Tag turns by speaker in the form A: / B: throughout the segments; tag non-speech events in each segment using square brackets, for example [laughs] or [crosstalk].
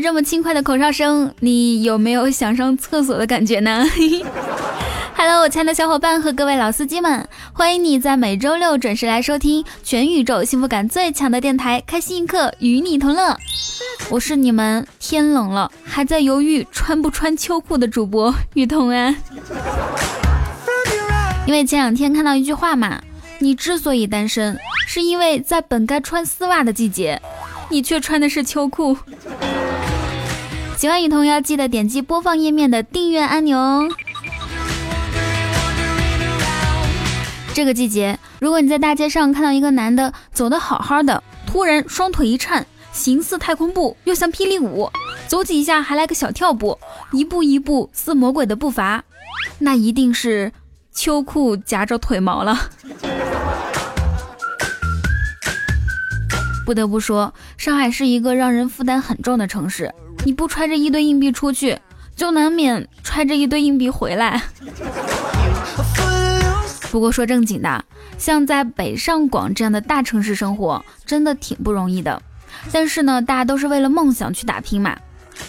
A: 这么轻快的口哨声，你有没有想上厕所的感觉呢？[laughs] Hello，我亲爱的小伙伴和各位老司机们，欢迎你在每周六准时来收听全宇宙幸福感最强的电台《开心一刻与你同乐》。我是你们天冷了还在犹豫穿不穿秋裤的主播雨桐啊。因为前两天看到一句话嘛，你之所以单身，是因为在本该穿丝袜的季节，你却穿的是秋裤。喜欢雨桐要记得点击播放页面的订阅按钮哦。这个季节，如果你在大街上看到一个男的走得好好的，突然双腿一颤，形似太空步，又像霹雳舞，走几下还来个小跳步，一步一步似魔鬼的步伐，那一定是秋裤夹着腿毛了。不得不说，上海是一个让人负担很重的城市，你不揣着一堆硬币出去，就难免揣着一堆硬币回来。[laughs] 不过说正经的，像在北上广这样的大城市生活，真的挺不容易的。但是呢，大家都是为了梦想去打拼嘛。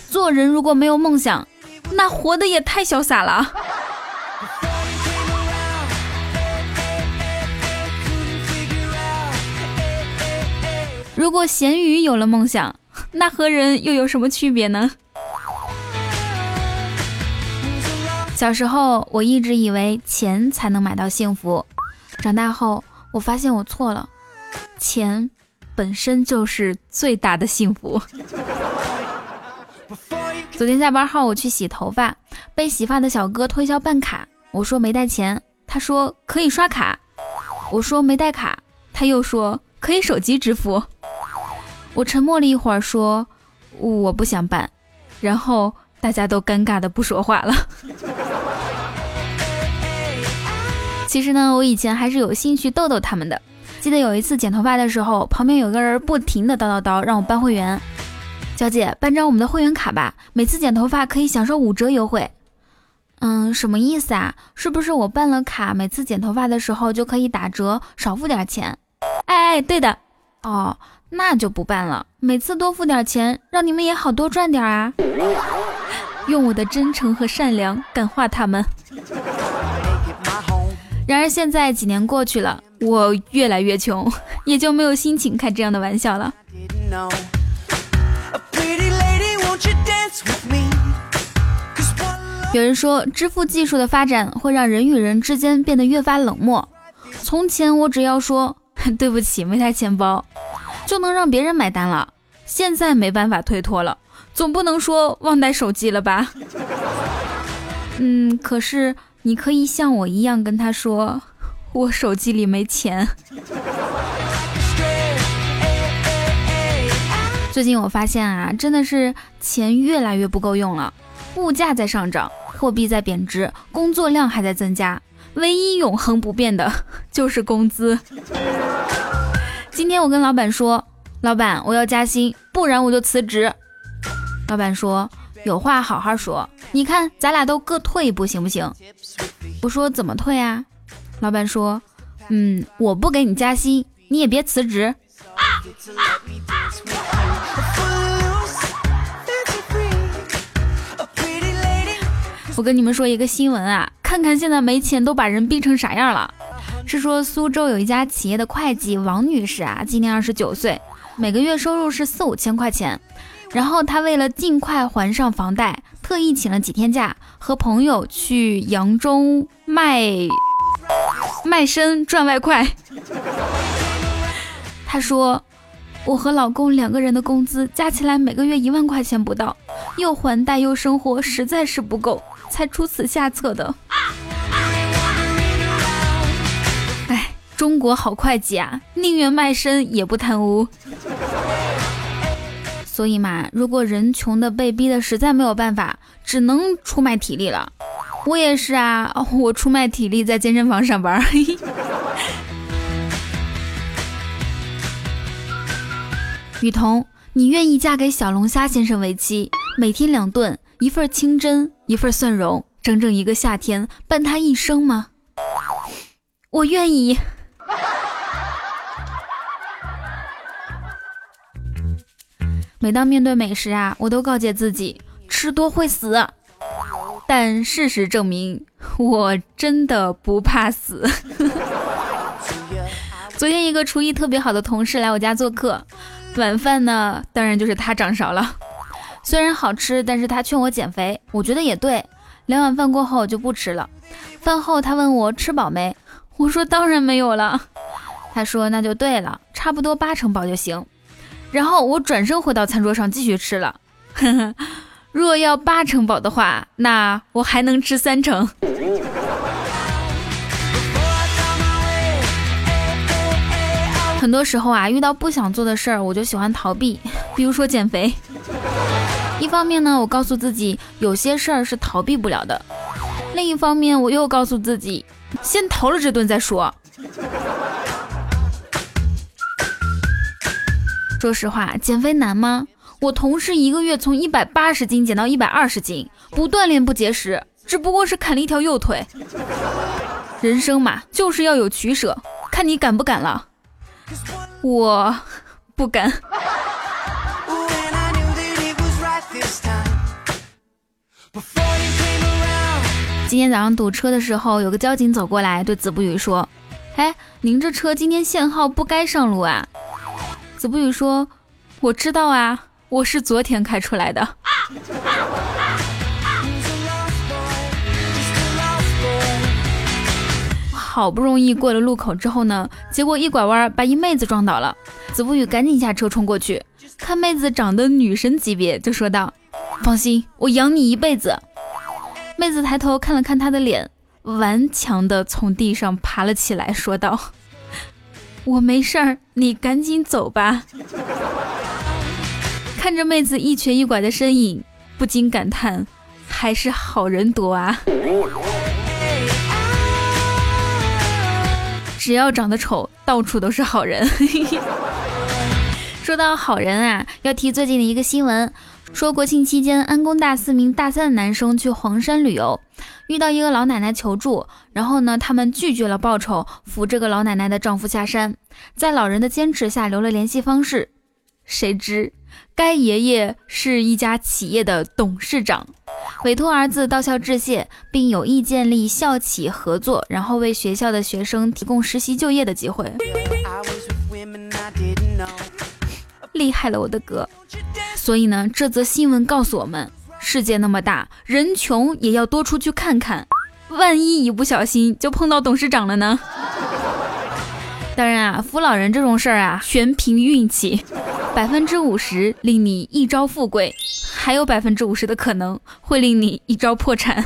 A: 做人如果没有梦想，那活的也太潇洒了。[laughs] [laughs] 如果咸鱼有了梦想，那和人又有什么区别呢？小时候，我一直以为钱才能买到幸福。长大后，我发现我错了，钱本身就是最大的幸福。昨天下班后，我去洗头发，被洗发的小哥推销办卡。我说没带钱，他说可以刷卡。我说没带卡，他又说可以手机支付。我沉默了一会儿，说我不想办。然后大家都尴尬的不说话了。[laughs] 其实呢，我以前还是有兴趣逗逗他们的。记得有一次剪头发的时候，旁边有个人不停的叨叨叨，让我办会员。小姐，办张我们的会员卡吧，每次剪头发可以享受五折优惠。嗯，什么意思啊？是不是我办了卡，每次剪头发的时候就可以打折，少付点钱？哎哎，对的。哦，那就不办了。每次多付点钱，让你们也好多赚点啊。用我的真诚和善良感化他们。然而现在几年过去了，我越来越穷，也就没有心情开这样的玩笑了。有人说，支付技术的发展会让人与人之间变得越发冷漠。从前我只要说 [laughs] 对不起，没带钱包，就能让别人买单了。现在没办法推脱了，总不能说忘带手机了吧？[laughs] 嗯，可是。你可以像我一样跟他说，我手机里没钱。[laughs] 最近我发现啊，真的是钱越来越不够用了，物价在上涨，货币在贬值，工作量还在增加，唯一永恒不变的就是工资。今天我跟老板说，老板我要加薪，不然我就辞职。老板说。有话好好说，你看咱俩都各退一步行不行？我说怎么退啊？老板说，嗯，我不给你加薪，你也别辞职。我跟你们说一个新闻啊，看看现在没钱都把人逼成啥样了。是说苏州有一家企业的会计王女士啊，今年二十九岁，每个月收入是四五千块钱。然后她为了尽快还上房贷，特意请了几天假，和朋友去扬州卖卖身赚外快。她说：“我和老公两个人的工资加起来每个月一万块钱不到，又还贷又生活，实在是不够，才出此下策的。”哎，中国好会计啊，宁愿卖身也不贪污。所以嘛，如果人穷的被逼的实在没有办法，只能出卖体力了。我也是啊，我出卖体力在健身房上班。[laughs] 雨桐，你愿意嫁给小龙虾先生为妻，每天两顿，一份清蒸，一份蒜蓉，整整一个夏天，伴他一生吗？我愿意。每当面对美食啊，我都告诫自己吃多会死。但事实证明，我真的不怕死。[laughs] 昨天一个厨艺特别好的同事来我家做客，晚饭呢，当然就是他掌勺了。虽然好吃，但是他劝我减肥，我觉得也对。两碗饭过后就不吃了。饭后他问我吃饱没，我说当然没有了。他说那就对了，差不多八成饱就行。然后我转身回到餐桌上继续吃了。[laughs] 若要八成饱的话，那我还能吃三成。很多时候啊，遇到不想做的事儿，我就喜欢逃避，[laughs] 比如说减肥。一方面呢，我告诉自己有些事儿是逃避不了的；另一方面，我又告诉自己先逃了这顿再说。说实话，减肥难吗？我同事一个月从一百八十斤减到一百二十斤，不锻炼不节食，只不过是砍了一条右腿。人生嘛，就是要有取舍，看你敢不敢了。我不敢。今天早上堵车的时候，有个交警走过来，对子不语说：“哎，您这车今天限号，不该上路啊。”子不语说：“我知道啊，我是昨天开出来的。”好不容易过了路口之后呢，结果一拐弯把一妹子撞倒了。子不语赶紧下车冲过去，看妹子长得女神级别，就说道：“放心，我养你一辈子。”妹子抬头看了看他的脸，顽强地从地上爬了起来，说道。我没事儿，你赶紧走吧。看着妹子一瘸一拐的身影，不禁感叹，还是好人多啊。只要长得丑，到处都是好人。[laughs] 说到好人啊，要提最近的一个新闻。说国庆期间，安工大四名大三的男生去黄山旅游，遇到一个老奶奶求助，然后呢，他们拒绝了报酬，扶这个老奶奶的丈夫下山，在老人的坚持下留了联系方式。谁知该爷爷是一家企业的董事长，委托儿子到校致谢，并有意建立校企合作，然后为学校的学生提供实习就业的机会。厉害了，我的哥！所以呢，这则新闻告诉我们：世界那么大，人穷也要多出去看看，万一一不小心就碰到董事长了呢？[laughs] 当然啊，扶老人这种事儿啊，全凭运气，百分之五十令你一朝富贵，还有百分之五十的可能会令你一朝破产。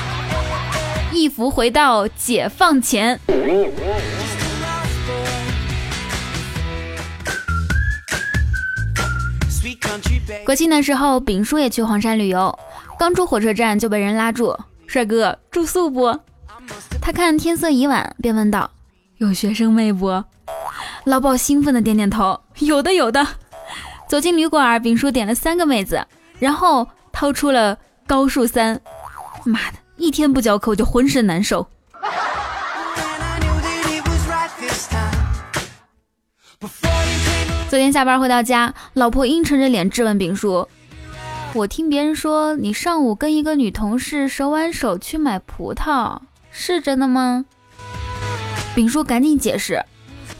A: [laughs] 一扶回到解放前。国庆的时候，丙叔也去黄山旅游，刚出火车站就被人拉住：“帅哥，住宿不？”他看天色已晚，便问道：“有学生妹不？”老鸨兴奋的点点头：“有的，有的。”走进旅馆，丙叔点了三个妹子，然后掏出了高数三。妈的，一天不教课我就浑身难受。昨天下班回到家，老婆阴沉着脸质问丙叔：“我听别人说你上午跟一个女同事手挽手去买葡萄，是真的吗？”丙叔赶紧解释：“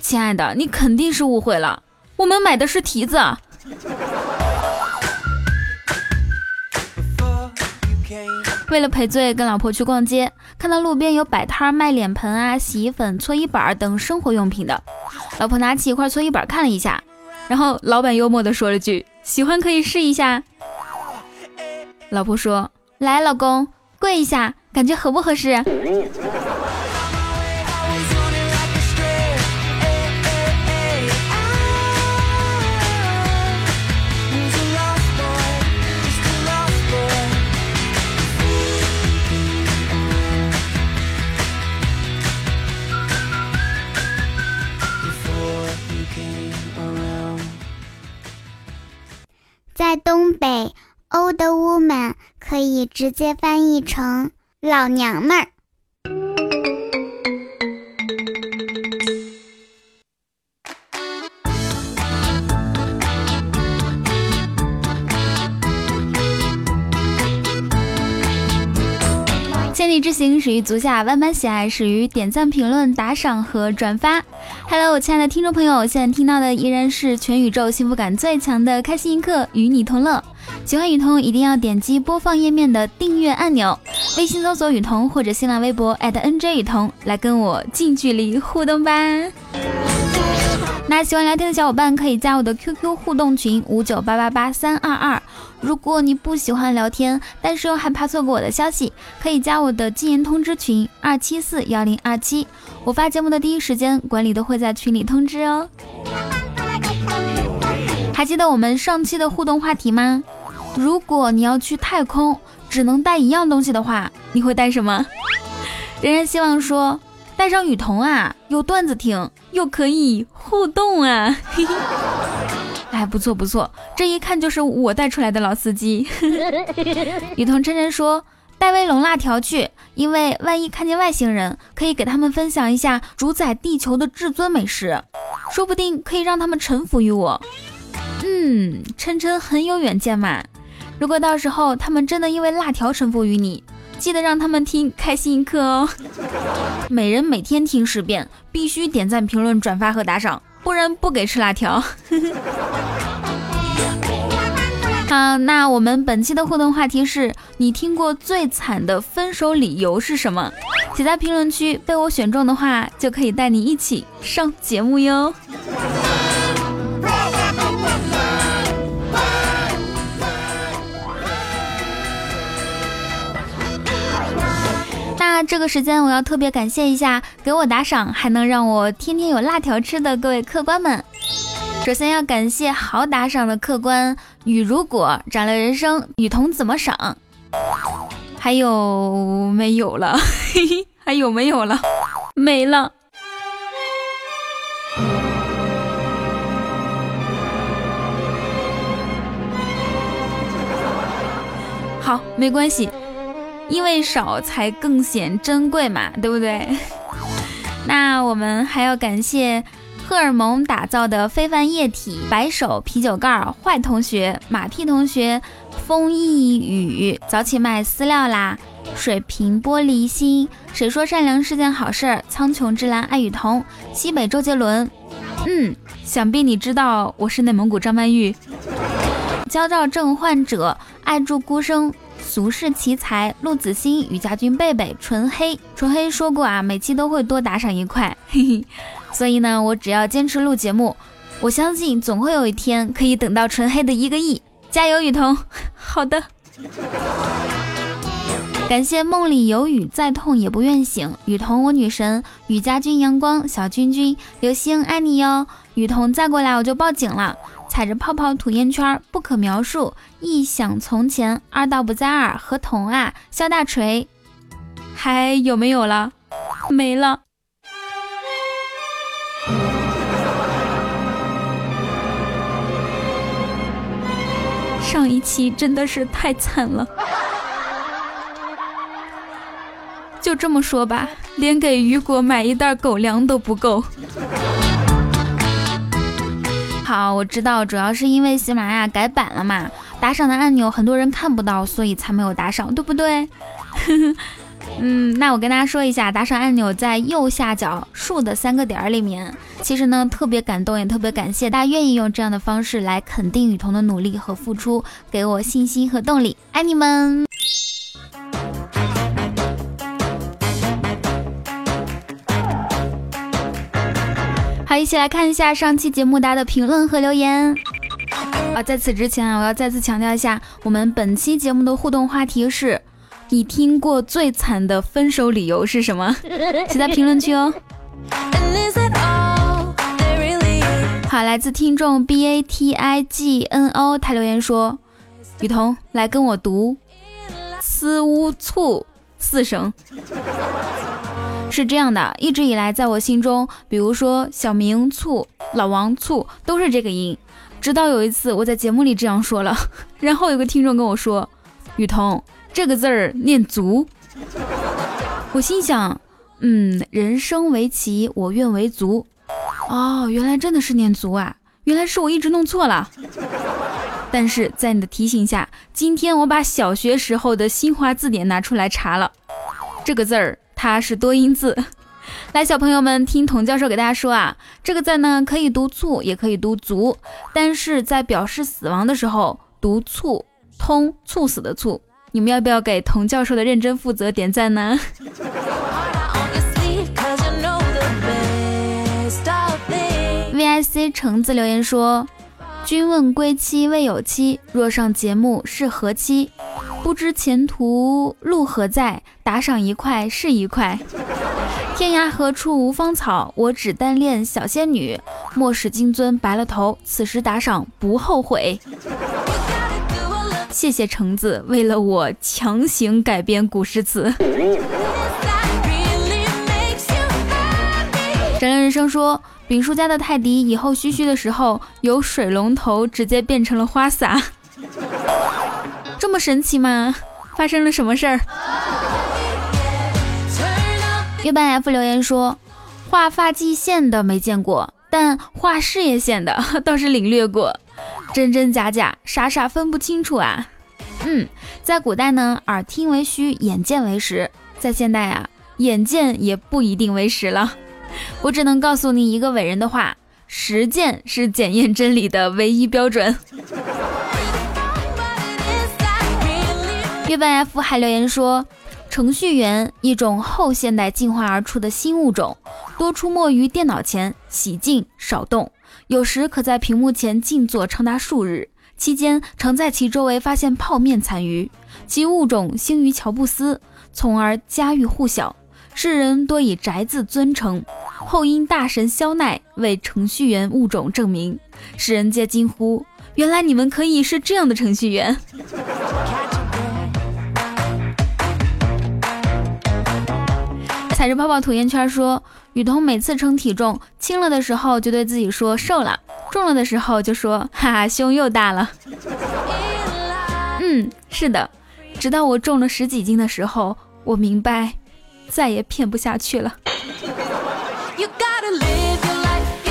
A: 亲爱的，你肯定是误会了，我们买的是提子。”为了赔罪，跟老婆去逛街，看到路边有摆摊卖脸盆啊、洗衣粉、搓衣板等生活用品的，老婆拿起一块搓衣板看了一下。然后老板幽默的说了句：“喜欢可以试一下。”老婆说：“来，老公跪一下，感觉合不合适？”
B: 直接翻译成“老娘们儿”。
A: 千里之行，始于足下；万般喜爱，始于点赞、评论、打赏和转发。Hello，我亲爱的听众朋友，现在听到的依然是全宇宙幸福感最强的开心一刻，与你同乐。喜欢雨桐一定要点击播放页面的订阅按钮，微信搜索雨桐或者新浪微博 @NJ 雨桐来跟我近距离互动吧。那喜欢聊天的小伙伴可以加我的 QQ 互动群五九八八八三二二。如果你不喜欢聊天，但是又害怕错过我的消息，可以加我的禁言通知群二七四幺零二七。我发节目的第一时间，管理都会在群里通知哦。还记得我们上期的互动话题吗？如果你要去太空，只能带一样东西的话，你会带什么？[laughs] 人人希望说带上雨桐啊，有段子听，又可以互动啊。[laughs] 哎，不错不错，这一看就是我带出来的老司机。[laughs] 雨桐真真说带威龙辣条去，因为万一看见外星人，可以给他们分享一下主宰地球的至尊美食，说不定可以让他们臣服于我。嗯，琛琛很有远见嘛。如果到时候他们真的因为辣条臣服于你，记得让他们听开心一刻哦。[laughs] 每人每天听十遍，必须点赞、评论、转发和打赏。不然不给吃辣条。[laughs] 好，那我们本期的互动话题是你听过最惨的分手理由是什么？写在评论区，被我选中的话，就可以带你一起上节目哟。这个时间，我要特别感谢一下给我打赏，还能让我天天有辣条吃的各位客官们。首先要感谢好打赏的客官雨如果、斩了人生、雨桐怎么赏，还有没有了？嘿嘿，还有没有了？没了。好，没关系。因为少才更显珍贵嘛，对不对？[laughs] 那我们还要感谢荷尔蒙打造的非凡液体、白手啤酒盖、坏同学、马屁同学、风一雨、早起卖饲料啦、水瓶玻璃心、谁说善良是件好事、苍穹之蓝爱雨桐、西北周杰伦。嗯，想必你知道我是内蒙古张曼玉。[laughs] 焦躁症患者爱住孤生。俗世奇才陆子欣、雨家军、贝贝、纯黑、纯黑说过啊，每期都会多打赏一块，嘿嘿。所以呢，我只要坚持录节目，我相信总会有一天可以等到纯黑的一个亿。加油，雨桐！[laughs] 好的。感谢梦里有雨，再痛也不愿醒。雨桐，我女神。雨家军、阳光、小君君、流星，爱你哟。雨桐再过来我就报警了。踩着泡泡吐烟圈，不可描述。一想从前，二道不在二，合同啊，肖大锤，还有没有了？没了。上一期真的是太惨了。就这么说吧，连给雨果买一袋狗粮都不够。好，我知道，主要是因为喜马拉雅改版了嘛，打赏的按钮很多人看不到，所以才没有打赏，对不对？[laughs] 嗯，那我跟大家说一下，打赏按钮在右下角竖的三个点儿里面。其实呢，特别感动，也特别感谢大家愿意用这样的方式来肯定雨桐的努力和付出，给我信心和动力，爱你们！好，一起来看一下上期节目大家的评论和留言啊！在此之前啊，我要再次强调一下，我们本期节目的互动话题是：你听过最惨的分手理由是什么？[laughs] 写在评论区哦。[laughs] 好，来自听众 B A T I G N O，他留言说：雨桐来跟我读“呲乌醋”四声。是这样的，一直以来，在我心中，比如说小明醋、老王醋都是这个音。直到有一次我在节目里这样说了，[laughs] 然后有个听众跟我说：“雨桐，这个字儿念足。”我心想，嗯，人生为棋，我愿为足。哦，原来真的是念足啊！原来是我一直弄错了。但是在你的提醒下，今天我把小学时候的新华字典拿出来查了。这个字儿它是多音字。[laughs] 来，小朋友们听童教授给大家说啊，这个字呢可以读促，也可以读足，但是在表示死亡的时候读促，通猝死的猝。你们要不要给童教授的认真负责点赞呢？VIC 橙子留言说：“君问归期未有期，若上节目是何期？不知前途路何在？打赏一块是一块。天涯何处无芳草？我只单恋小仙女。莫使金樽白了头，此时打赏不后悔。”谢谢橙子为了我强行改编古诗词。展亮人生说。丙叔家的泰迪以后嘘嘘的时候，由水龙头直接变成了花洒，[laughs] 这么神奇吗？发生了什么事儿？月半 F 留言说，画发际线的没见过，但画事业线的 [laughs] 倒是领略过，真真假假，傻傻分不清楚啊。嗯，在古代呢，耳听为虚，眼见为实；在现代啊，眼见也不一定为实了。[laughs] 我只能告诉你一个伟人的话：实践是检验真理的唯一标准。月半 F 还留言说，程序员一种后现代进化而出的新物种，多出没于电脑前，喜静少动，有时可在屏幕前静坐长达数日，期间常在其周围发现泡面残余。其物种兴于乔布斯，从而家喻户晓。世人多以宅字尊称，后因大神肖奈为程序员物种证明，世人皆惊呼：原来你们可以是这样的程序员！踩着泡泡吐烟圈说，雨桐每次称体重轻了的时候，就对自己说瘦了；重了的时候就说哈哈胸又大了。嗯，是的，直到我重了十几斤的时候，我明白。再也骗不下去了。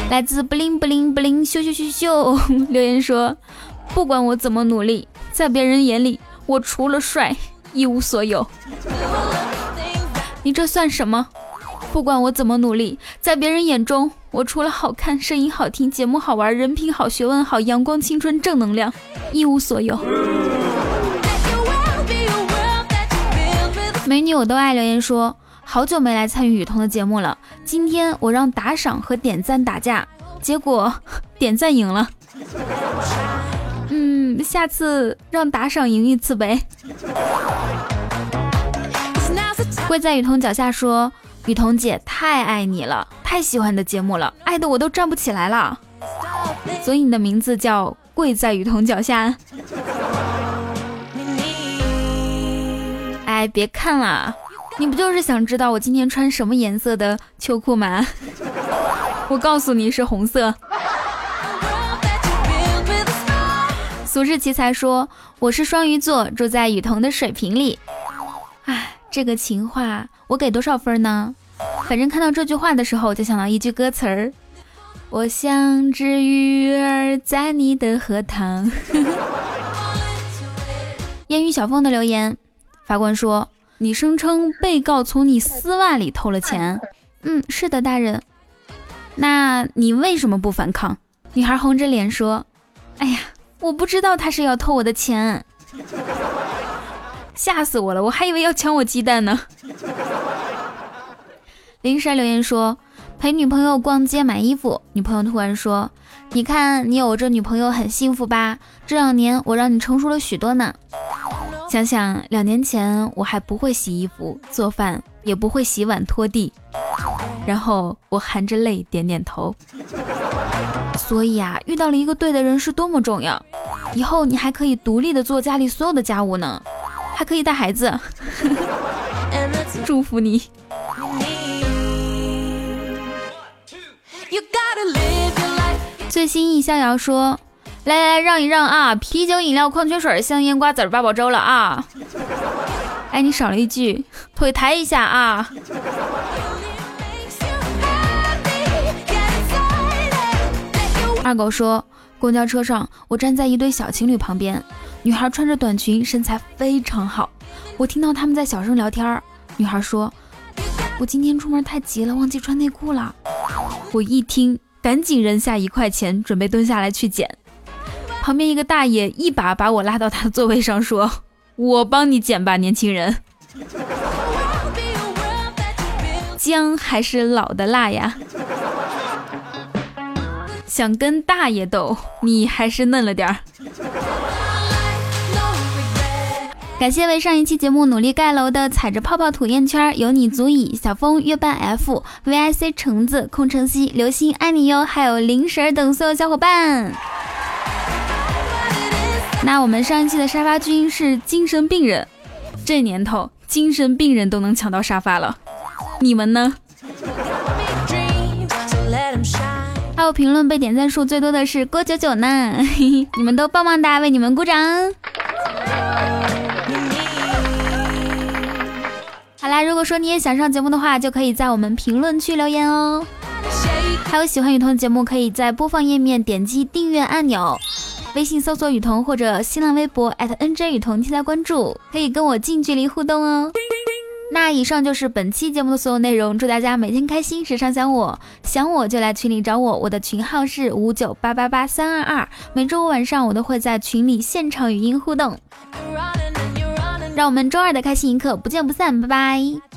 A: 来自不灵不灵不灵咻咻咻咻 [laughs] 留言说：不管我怎么努力，在别人眼里，我除了帅一无所有。你这算什么？不管我怎么努力，在别人眼中，我除了好看、声音好听、节目好玩、人品好、学问好、阳光、青春、正能量，一无所有。美女我都爱留言说。好久没来参与雨桐的节目了，今天我让打赏和点赞打架，结果 [laughs] 点赞赢了。嗯，下次让打赏赢一次呗。跪在雨桐脚下说：“雨桐姐太爱你了，太喜欢你的节目了，爱的我都站不起来了。”所以你的名字叫跪在雨桐脚下。哎，别看了。[laughs] 你不就是想知道我今天穿什么颜色的秋裤吗？[laughs] 我告诉你是红色。俗世奇才说我是双鱼座，住在雨桐的水瓶里。哎，这个情话我给多少分呢？反正看到这句话的时候，我就想到一句歌词儿：我像只鱼儿在你的荷塘。[laughs] 烟雨小凤的留言，法官说。你声称被告从你丝袜里偷了钱，嗯，是的，大人。那你为什么不反抗？女孩红着脸说：“哎呀，我不知道他是要偷我的钱，吓死我了，我还以为要抢我鸡蛋呢。[laughs] ”林珊留言说：“陪女朋友逛街买衣服，女朋友突然说：‘你看你有这女朋友很幸福吧？这两年我让你成熟了许多呢。’”想想两年前，我还不会洗衣服、做饭，也不会洗碗、拖地，然后我含着泪点点头。所以啊，遇到了一个对的人是多么重要。以后你还可以独立的做家里所有的家务呢，还可以带孩子。祝福你。最新易逍遥说。来来来，让一让啊！啤酒、饮料、矿泉水、香烟、瓜子、八宝粥了啊！哎，你少了一句，腿抬一下啊！二狗说，公交车上，我站在一对小情侣旁边，女孩穿着短裙，身材非常好。我听到他们在小声聊天，女孩说：“我今天出门太急了，忘记穿内裤了。”我一听，赶紧扔下一块钱，准备蹲下来去捡。旁边一个大爷一把把我拉到他的座位上，说：“我帮你捡吧，年轻人。[laughs] ”姜还是老的辣呀！想跟大爷斗，你还是嫩了点儿。感谢为上一期节目努力盖楼的踩着泡泡吐烟圈，有你足矣，小风月半 F VIC 橙子空城西流星爱你哟，还有零食等所有小伙伴。那我们上一期的沙发君是精神病人，这年头精神病人都能抢到沙发了，你们呢？还有评论被点赞数最多的是郭九九呢，[laughs] 你们都棒棒哒，为你们鼓掌。好啦，如果说你也想上节目的话，就可以在我们评论区留言哦。还有喜欢雨桐的节目，可以在播放页面点击订阅按钮，微信搜索雨桐或者新浪微博 @NJ 雨桐添加关注，可以跟我近距离互动哦。那以上就是本期节目的所有内容，祝大家每天开心，时常想我，想我就来群里找我，我的群号是五九八八八三二二，每周五晚上我都会在群里现场语音互动。让我们周二的开心一刻不见不散，拜拜。